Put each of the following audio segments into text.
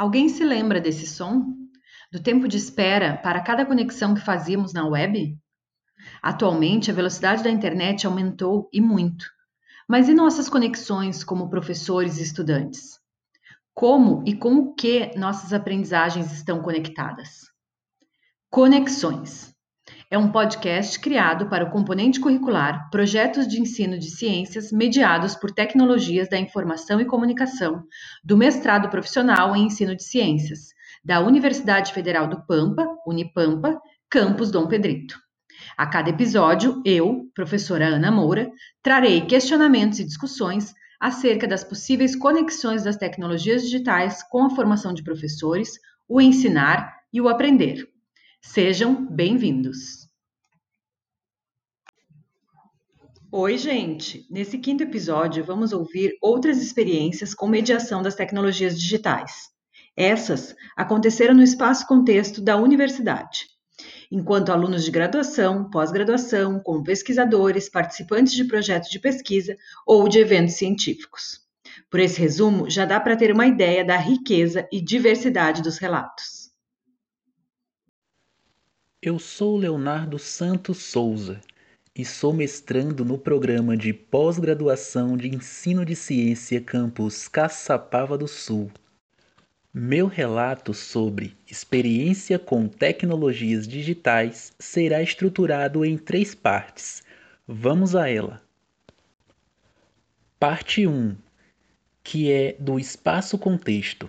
Alguém se lembra desse som? Do tempo de espera para cada conexão que fazíamos na web? Atualmente, a velocidade da internet aumentou e muito. Mas e nossas conexões como professores e estudantes? Como e com o que nossas aprendizagens estão conectadas? Conexões é um podcast criado para o componente curricular Projetos de Ensino de Ciências mediados por tecnologias da informação e comunicação do mestrado profissional em Ensino de Ciências da Universidade Federal do Pampa, Unipampa, campus Dom Pedrito. A cada episódio, eu, professora Ana Moura, trarei questionamentos e discussões acerca das possíveis conexões das tecnologias digitais com a formação de professores, o ensinar e o aprender. Sejam bem-vindos! Oi, gente! Nesse quinto episódio, vamos ouvir outras experiências com mediação das tecnologias digitais. Essas aconteceram no espaço contexto da universidade, enquanto alunos de graduação, pós-graduação, como pesquisadores, participantes de projetos de pesquisa ou de eventos científicos. Por esse resumo, já dá para ter uma ideia da riqueza e diversidade dos relatos. Eu sou Leonardo Santos Souza e sou mestrando no programa de pós-graduação de Ensino de Ciência Campus Caçapava do Sul. Meu relato sobre experiência com tecnologias digitais será estruturado em três partes. Vamos a ela. Parte 1, que é do espaço contexto.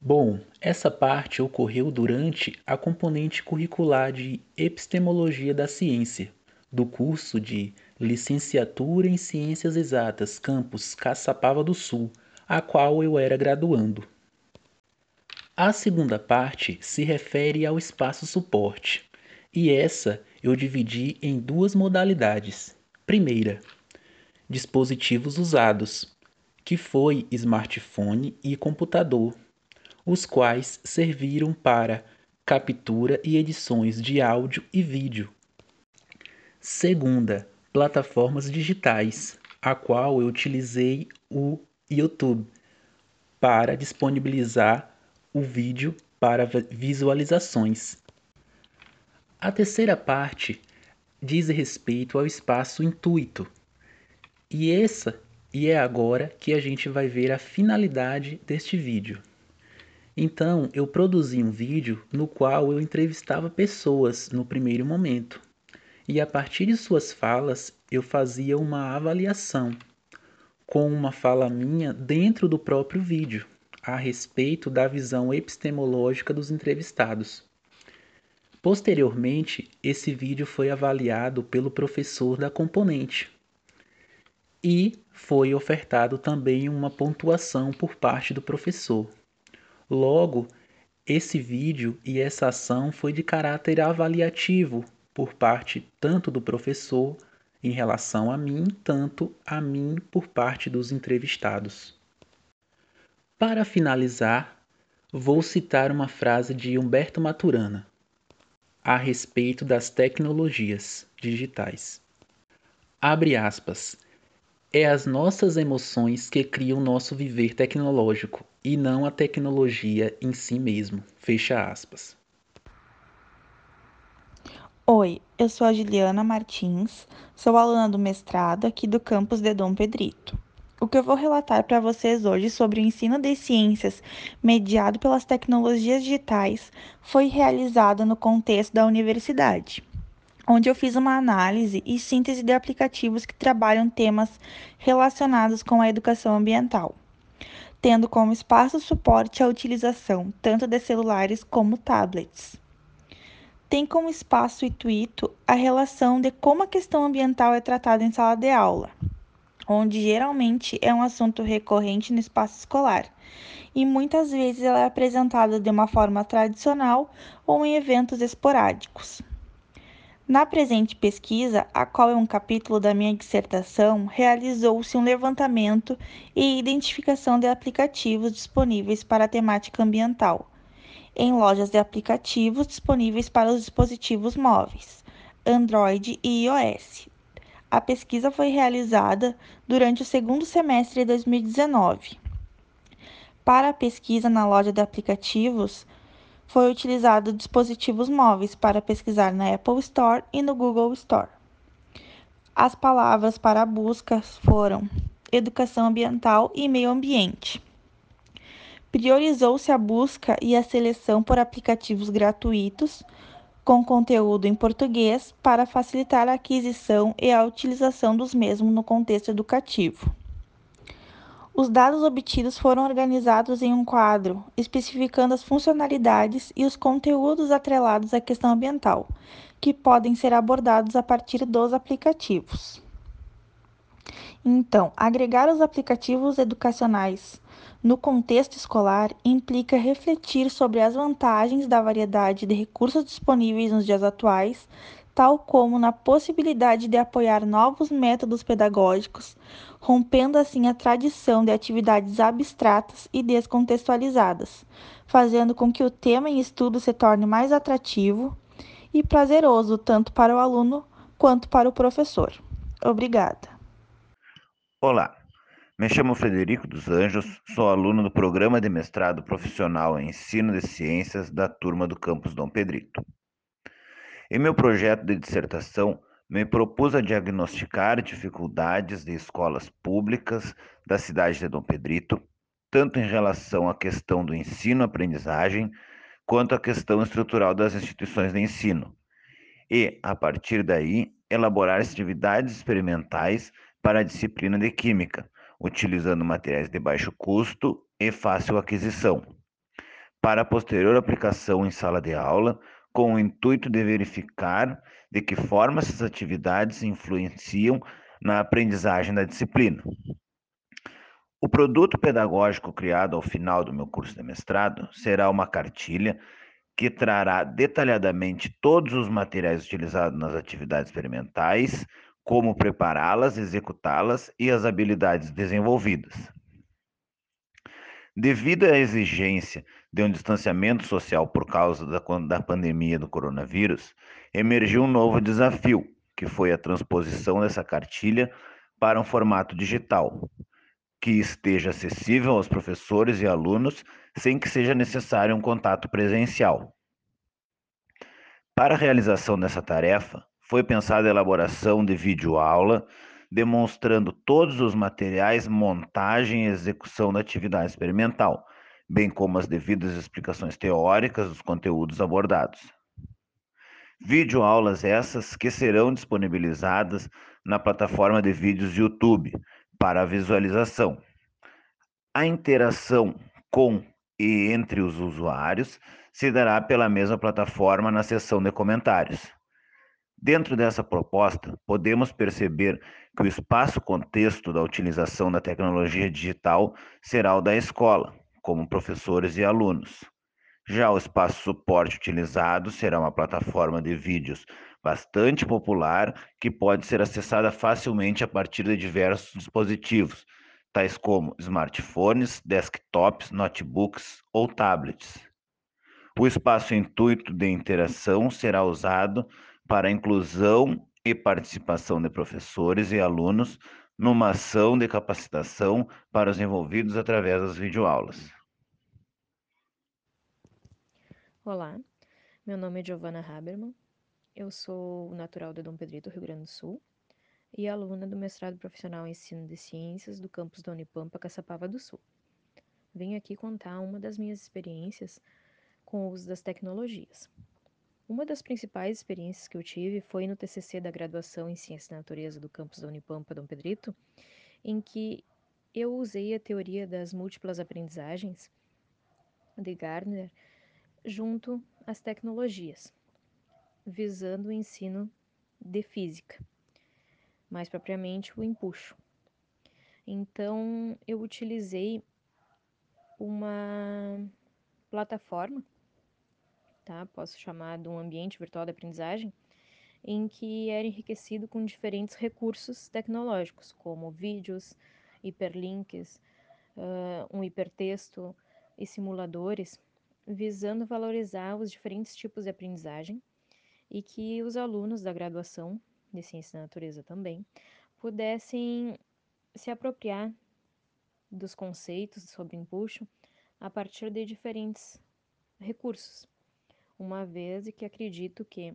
Bom, essa parte ocorreu durante a componente curricular de Epistemologia da Ciência, do curso de Licenciatura em Ciências Exatas, campus Caçapava do Sul, a qual eu era graduando. A segunda parte se refere ao espaço suporte, e essa eu dividi em duas modalidades. Primeira, dispositivos usados, que foi smartphone e computador os quais serviram para captura e edições de áudio e vídeo. Segunda, plataformas digitais, a qual eu utilizei o YouTube para disponibilizar o vídeo para visualizações. A terceira parte diz respeito ao espaço intuito. E essa e é agora que a gente vai ver a finalidade deste vídeo. Então, eu produzi um vídeo no qual eu entrevistava pessoas no primeiro momento. E a partir de suas falas, eu fazia uma avaliação com uma fala minha dentro do próprio vídeo a respeito da visão epistemológica dos entrevistados. Posteriormente, esse vídeo foi avaliado pelo professor da componente e foi ofertado também uma pontuação por parte do professor. Logo, esse vídeo e essa ação foi de caráter avaliativo por parte tanto do professor em relação a mim, tanto a mim por parte dos entrevistados. Para finalizar, vou citar uma frase de Humberto Maturana a respeito das tecnologias digitais. Abre aspas. É as nossas emoções que criam nosso viver tecnológico e não a tecnologia em si mesmo. Fecha aspas. Oi, eu sou a Juliana Martins, sou aluna do mestrado aqui do campus de Dom Pedrito. O que eu vou relatar para vocês hoje sobre o ensino de ciências mediado pelas tecnologias digitais foi realizado no contexto da universidade onde eu fiz uma análise e síntese de aplicativos que trabalham temas relacionados com a educação ambiental, tendo como espaço suporte a utilização tanto de celulares como tablets. Tem como espaço intuito a relação de como a questão ambiental é tratada em sala de aula, onde geralmente é um assunto recorrente no espaço escolar, e muitas vezes ela é apresentada de uma forma tradicional ou em eventos esporádicos. Na presente pesquisa, a qual é um capítulo da minha dissertação, realizou-se um levantamento e identificação de aplicativos disponíveis para a temática ambiental em lojas de aplicativos disponíveis para os dispositivos móveis, Android e iOS. A pesquisa foi realizada durante o segundo semestre de 2019. Para a pesquisa na loja de aplicativos, foi utilizado dispositivos móveis para pesquisar na Apple Store e no Google Store. As palavras para a busca foram educação ambiental e meio ambiente. Priorizou-se a busca e a seleção por aplicativos gratuitos com conteúdo em português para facilitar a aquisição e a utilização dos mesmos no contexto educativo. Os dados obtidos foram organizados em um quadro, especificando as funcionalidades e os conteúdos atrelados à questão ambiental, que podem ser abordados a partir dos aplicativos. Então, agregar os aplicativos educacionais no contexto escolar implica refletir sobre as vantagens da variedade de recursos disponíveis nos dias atuais, tal como na possibilidade de apoiar novos métodos pedagógicos, rompendo assim a tradição de atividades abstratas e descontextualizadas, fazendo com que o tema em estudo se torne mais atrativo e prazeroso tanto para o aluno quanto para o professor. Obrigada. Olá. Me chamo Frederico dos Anjos, sou aluno do Programa de Mestrado Profissional em Ensino de Ciências da turma do campus Dom Pedrito. Em meu projeto de dissertação, me propus a diagnosticar dificuldades de escolas públicas da cidade de Dom Pedrito, tanto em relação à questão do ensino-aprendizagem, quanto à questão estrutural das instituições de ensino, e, a partir daí, elaborar atividades experimentais para a disciplina de Química, utilizando materiais de baixo custo e fácil aquisição, para posterior aplicação em sala de aula, com o intuito de verificar de que forma essas atividades influenciam na aprendizagem da disciplina. O produto pedagógico criado ao final do meu curso de mestrado será uma cartilha que trará detalhadamente todos os materiais utilizados nas atividades experimentais, como prepará-las, executá-las e as habilidades desenvolvidas. Devido à exigência de um distanciamento social por causa da, da pandemia do coronavírus, emergiu um novo desafio, que foi a transposição dessa cartilha para um formato digital, que esteja acessível aos professores e alunos sem que seja necessário um contato presencial. Para a realização dessa tarefa, foi pensada a elaboração de videoaula demonstrando todos os materiais, montagem e execução da atividade experimental, bem como as devidas explicações teóricas dos conteúdos abordados. Videoaulas essas que serão disponibilizadas na plataforma de vídeos YouTube para visualização. A interação com e entre os usuários se dará pela mesma plataforma na seção de comentários. Dentro dessa proposta, podemos perceber que o espaço-contexto da utilização da tecnologia digital será o da escola, como professores e alunos. Já o espaço-suporte utilizado será uma plataforma de vídeos bastante popular que pode ser acessada facilmente a partir de diversos dispositivos, tais como smartphones, desktops, notebooks ou tablets. O espaço intuito de interação será usado para a inclusão e participação de professores e alunos numa ação de capacitação para os envolvidos através das videoaulas. Olá, meu nome é Giovana Haberman, eu sou natural de Dom Pedrito, Rio Grande do Sul, e aluna do mestrado profissional em ensino de ciências do campus da Unipampa, Caçapava do Sul. Venho aqui contar uma das minhas experiências com o uso das tecnologias. Uma das principais experiências que eu tive foi no TCC da graduação em Ciência da Natureza do campus da Unipampa Dom Pedrito, em que eu usei a teoria das múltiplas aprendizagens de Gardner junto às tecnologias, visando o ensino de física, mais propriamente o empuxo. Então, eu utilizei uma plataforma tá? Posso chamar de um ambiente virtual de aprendizagem, em que era enriquecido com diferentes recursos tecnológicos, como vídeos, hiperlinks, uh, um hipertexto e simuladores, visando valorizar os diferentes tipos de aprendizagem e que os alunos da graduação de Ciência da Natureza também pudessem se apropriar dos conceitos sobre empuxo a partir de diferentes recursos, uma vez que acredito que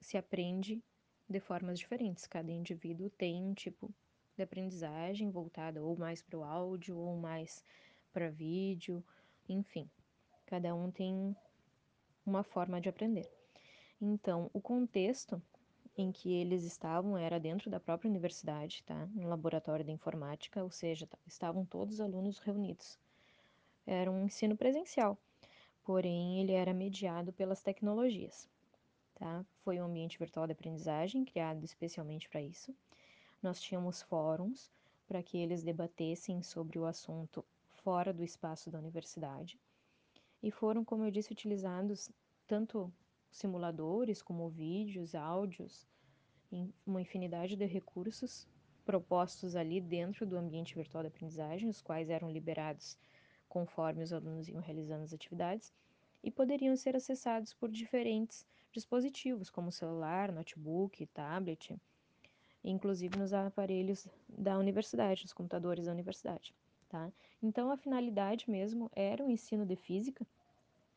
se aprende de formas diferentes. Cada indivíduo tem um tipo de aprendizagem voltada ou mais para o áudio ou mais para vídeo, enfim. Cada um tem uma forma de aprender. Então, o contexto em que eles estavam era dentro da própria universidade, tá? No laboratório de informática, ou seja, estavam todos os alunos reunidos. Era um ensino presencial, porém ele era mediado pelas tecnologias, tá? Foi um ambiente virtual de aprendizagem criado especialmente para isso. Nós tínhamos fóruns para que eles debatessem sobre o assunto fora do espaço da universidade. E foram, como eu disse, utilizados tanto simuladores como vídeos, áudios, uma infinidade de recursos propostos ali dentro do ambiente virtual de aprendizagem, os quais eram liberados conforme os alunos iam realizando as atividades e poderiam ser acessados por diferentes dispositivos, como celular, notebook, tablet, inclusive nos aparelhos da universidade, nos computadores da universidade. Tá? Então, a finalidade mesmo era o ensino de física,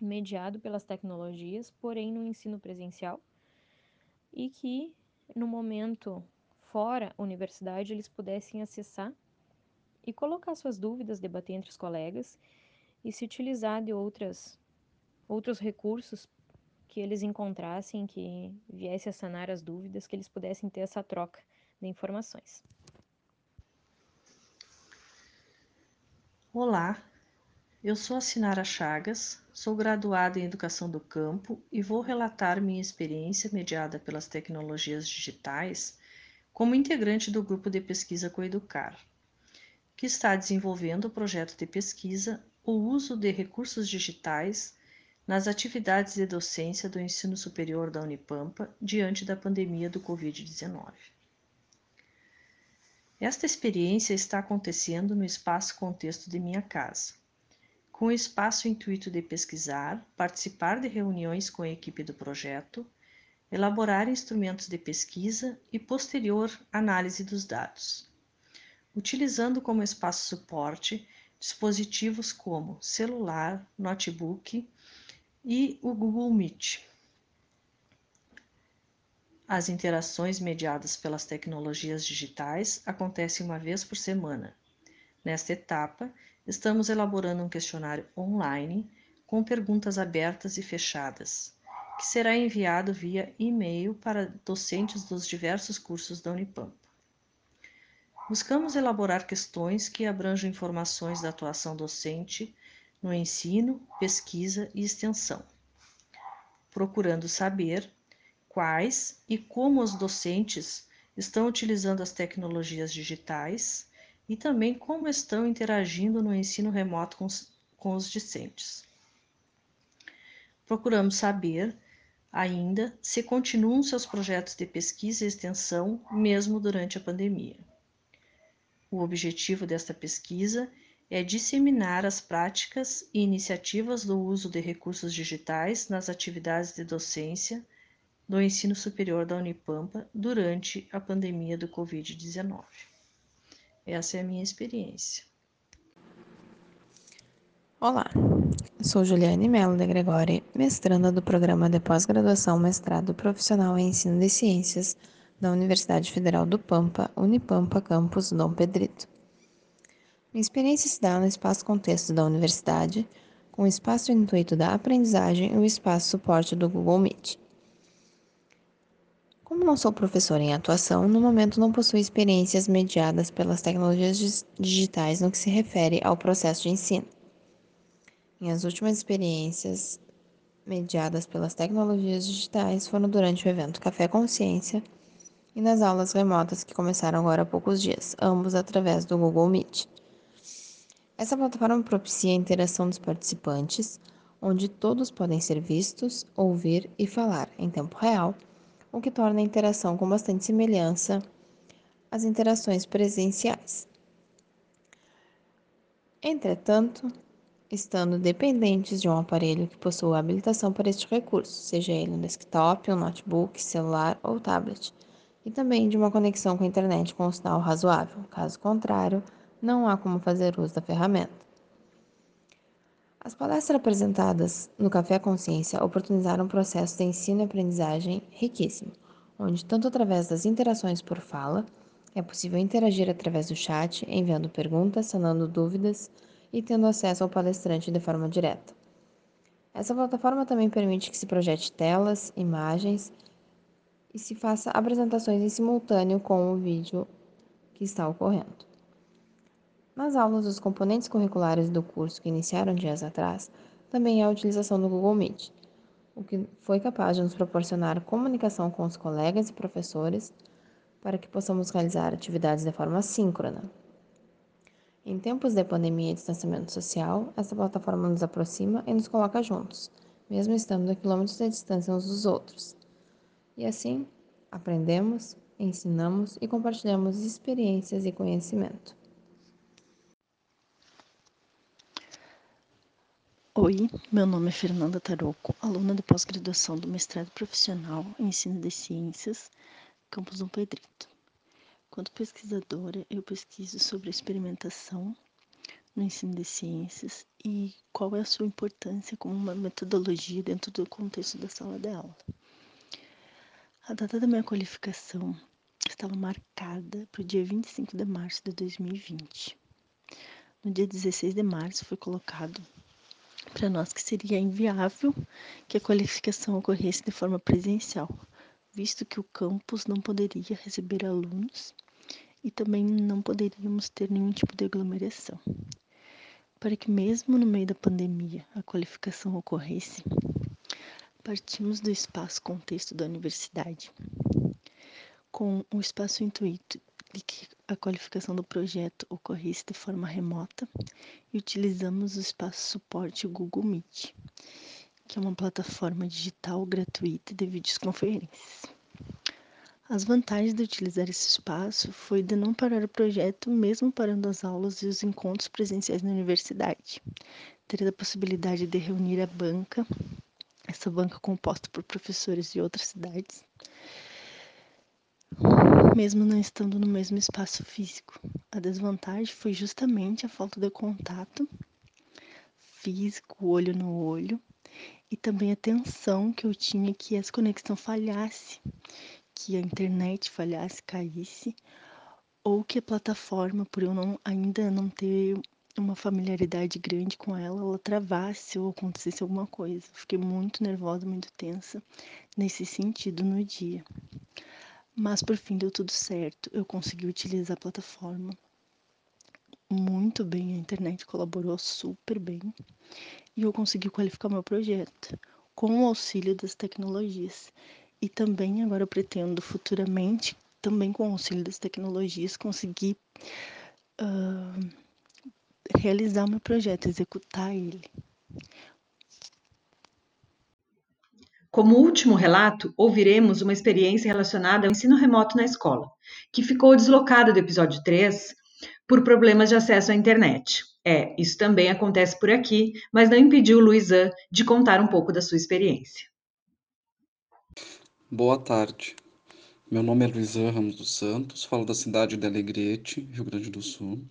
mediado pelas tecnologias, porém no ensino presencial, e que no momento fora universidade eles pudessem acessar e colocar suas dúvidas, debater entre os colegas e se utilizar de outras outros recursos que eles encontrassem que viesse a sanar as dúvidas, que eles pudessem ter essa troca de informações. Olá, eu sou a Sinara Chagas, sou graduada em Educação do Campo e vou relatar minha experiência mediada pelas tecnologias digitais como integrante do grupo de pesquisa Coeducar, que está desenvolvendo o projeto de pesquisa O uso de recursos digitais nas atividades de docência do ensino superior da Unipampa diante da pandemia do Covid-19. Esta experiência está acontecendo no espaço contexto de minha casa, com o espaço intuito de pesquisar, participar de reuniões com a equipe do projeto, elaborar instrumentos de pesquisa e posterior análise dos dados, utilizando como espaço suporte dispositivos como celular, notebook e o Google Meet. As interações mediadas pelas tecnologias digitais acontecem uma vez por semana. Nesta etapa, estamos elaborando um questionário online com perguntas abertas e fechadas, que será enviado via e-mail para docentes dos diversos cursos da Unipampa. Buscamos elaborar questões que abranjam informações da atuação docente no ensino, pesquisa e extensão, procurando saber quais e como os docentes estão utilizando as tecnologias digitais e também como estão interagindo no ensino remoto com os, com os discentes. Procuramos saber ainda se continuam seus projetos de pesquisa e extensão mesmo durante a pandemia. O objetivo desta pesquisa é disseminar as práticas e iniciativas do uso de recursos digitais nas atividades de docência do ensino superior da Unipampa durante a pandemia do Covid-19. Essa é a minha experiência. Olá, sou Juliane Mello de Gregori, mestranda do programa de pós-graduação Mestrado Profissional em Ensino de Ciências da Universidade Federal do Pampa, Unipampa Campus Dom Pedrito. Minha experiência se dá no espaço contexto da universidade, com o espaço intuito da aprendizagem e o espaço suporte do Google Meet. Como não sou professora em atuação, no momento não possuo experiências mediadas pelas tecnologias digitais no que se refere ao processo de ensino. Minhas últimas experiências mediadas pelas tecnologias digitais foram durante o evento Café Consciência e nas aulas remotas que começaram agora há poucos dias, ambos através do Google Meet. Essa plataforma propicia a interação dos participantes, onde todos podem ser vistos, ouvir e falar em tempo real, o que torna a interação com bastante semelhança às interações presenciais. Entretanto, estando dependentes de um aparelho que possua habilitação para este recurso, seja ele um desktop, um notebook, celular ou tablet, e também de uma conexão com a internet com um sinal razoável. Caso contrário, não há como fazer uso da ferramenta. As palestras apresentadas no Café Consciência oportunizaram um processo de ensino e aprendizagem riquíssimo, onde, tanto através das interações por fala, é possível interagir através do chat, enviando perguntas, sanando dúvidas e tendo acesso ao palestrante de forma direta. Essa plataforma também permite que se projete telas, imagens e se faça apresentações em simultâneo com o vídeo que está ocorrendo. Nas aulas dos componentes curriculares do curso que iniciaram dias atrás, também há a utilização do Google Meet, o que foi capaz de nos proporcionar comunicação com os colegas e professores para que possamos realizar atividades de forma síncrona. Em tempos de pandemia e distanciamento social, essa plataforma nos aproxima e nos coloca juntos, mesmo estando a quilômetros de distância uns dos outros. E assim, aprendemos, ensinamos e compartilhamos experiências e conhecimento. Oi, meu nome é Fernanda Taroco, aluna de pós-graduação do mestrado profissional em ensino de ciências, campus Dom Pedrito. Quanto pesquisadora, eu pesquiso sobre a experimentação no ensino de ciências e qual é a sua importância como uma metodologia dentro do contexto da sala de aula. A data da minha qualificação estava marcada para o dia 25 de março de 2020. No dia 16 de março foi colocado para nós que seria inviável que a qualificação ocorresse de forma presencial, visto que o campus não poderia receber alunos e também não poderíamos ter nenhum tipo de aglomeração. Para que, mesmo no meio da pandemia, a qualificação ocorresse, partimos do espaço contexto da universidade, com o espaço intuito de que a qualificação do projeto ocorresse de forma remota e utilizamos o espaço suporte Google Meet, que é uma plataforma digital gratuita de videoconferências. As vantagens de utilizar esse espaço foi de não parar o projeto, mesmo parando as aulas e os encontros presenciais na universidade. Ter a possibilidade de reunir a banca, essa banca composta por professores de outras cidades, mesmo não estando no mesmo espaço físico. A desvantagem foi justamente a falta de contato físico, olho no olho, e também a tensão que eu tinha que essa conexão falhasse que a internet falhasse, caísse, ou que a plataforma, por eu não, ainda não ter uma familiaridade grande com ela, ela travasse ou acontecesse alguma coisa. Fiquei muito nervosa, muito tensa nesse sentido no dia. Mas por fim deu tudo certo. Eu consegui utilizar a plataforma muito bem, a internet colaborou super bem e eu consegui qualificar meu projeto com o auxílio das tecnologias. E também agora pretendo futuramente, também com o auxílio das tecnologias, conseguir uh, realizar o meu projeto, executar ele. Como último relato, ouviremos uma experiência relacionada ao ensino remoto na escola, que ficou deslocada do episódio 3 por problemas de acesso à internet. É, isso também acontece por aqui, mas não impediu Luizan de contar um pouco da sua experiência. Boa tarde. Meu nome é Luizan Ramos dos Santos, falo da cidade de Alegrete, Rio Grande do Sul.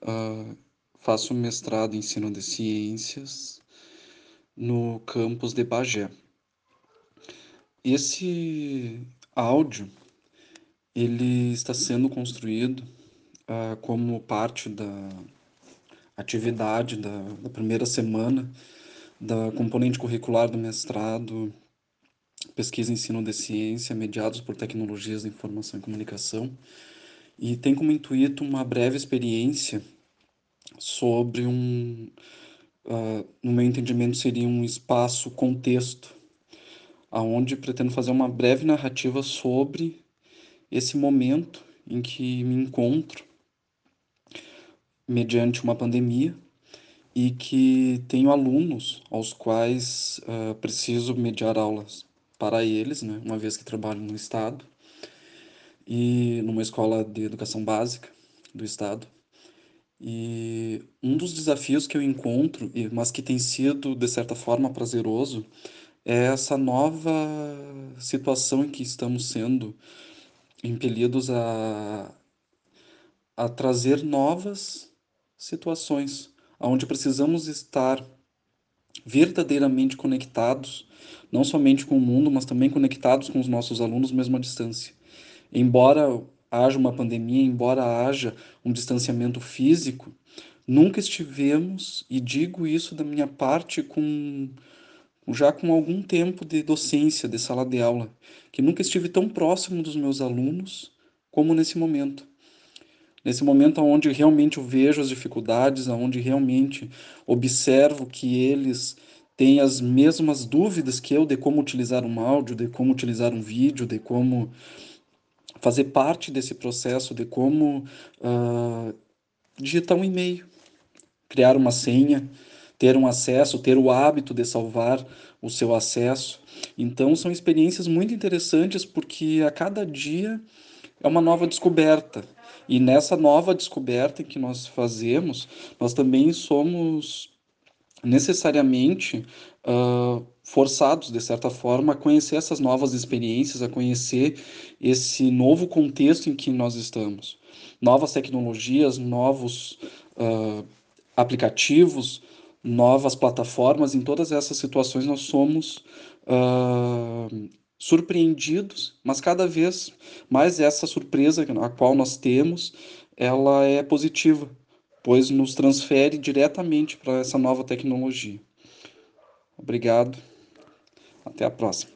Uh, faço mestrado em ensino de ciências no campus de Bagé. Esse áudio ele está sendo construído uh, como parte da atividade da, da primeira semana da componente curricular do mestrado pesquisa e ensino de ciência mediados por tecnologias da informação e comunicação e tem como intuito uma breve experiência sobre um, uh, no meu entendimento seria um espaço contexto, aonde pretendo fazer uma breve narrativa sobre esse momento em que me encontro mediante uma pandemia e que tenho alunos aos quais uh, preciso mediar aulas para eles, né, uma vez que trabalho no Estado e numa escola de educação básica do Estado. E um dos desafios que eu encontro, mas que tem sido de certa forma prazeroso, é essa nova situação em que estamos sendo impelidos a, a trazer novas situações, onde precisamos estar verdadeiramente conectados, não somente com o mundo, mas também conectados com os nossos alunos mesmo à distância. Embora haja uma pandemia, embora haja um distanciamento físico, nunca estivemos, e digo isso da minha parte com já com algum tempo de docência, de sala de aula, que nunca estive tão próximo dos meus alunos como nesse momento. Nesse momento onde realmente eu vejo as dificuldades, onde realmente observo que eles têm as mesmas dúvidas que eu de como utilizar um áudio, de como utilizar um vídeo, de como fazer parte desse processo, de como uh, digitar um e-mail, criar uma senha, ter um acesso, ter o hábito de salvar o seu acesso. Então, são experiências muito interessantes porque a cada dia é uma nova descoberta. E nessa nova descoberta que nós fazemos, nós também somos necessariamente uh, forçados, de certa forma, a conhecer essas novas experiências, a conhecer esse novo contexto em que nós estamos. Novas tecnologias, novos uh, aplicativos, novas plataformas, em todas essas situações nós somos uh, surpreendidos, mas cada vez mais essa surpresa a qual nós temos, ela é positiva, pois nos transfere diretamente para essa nova tecnologia. Obrigado. Até a próxima.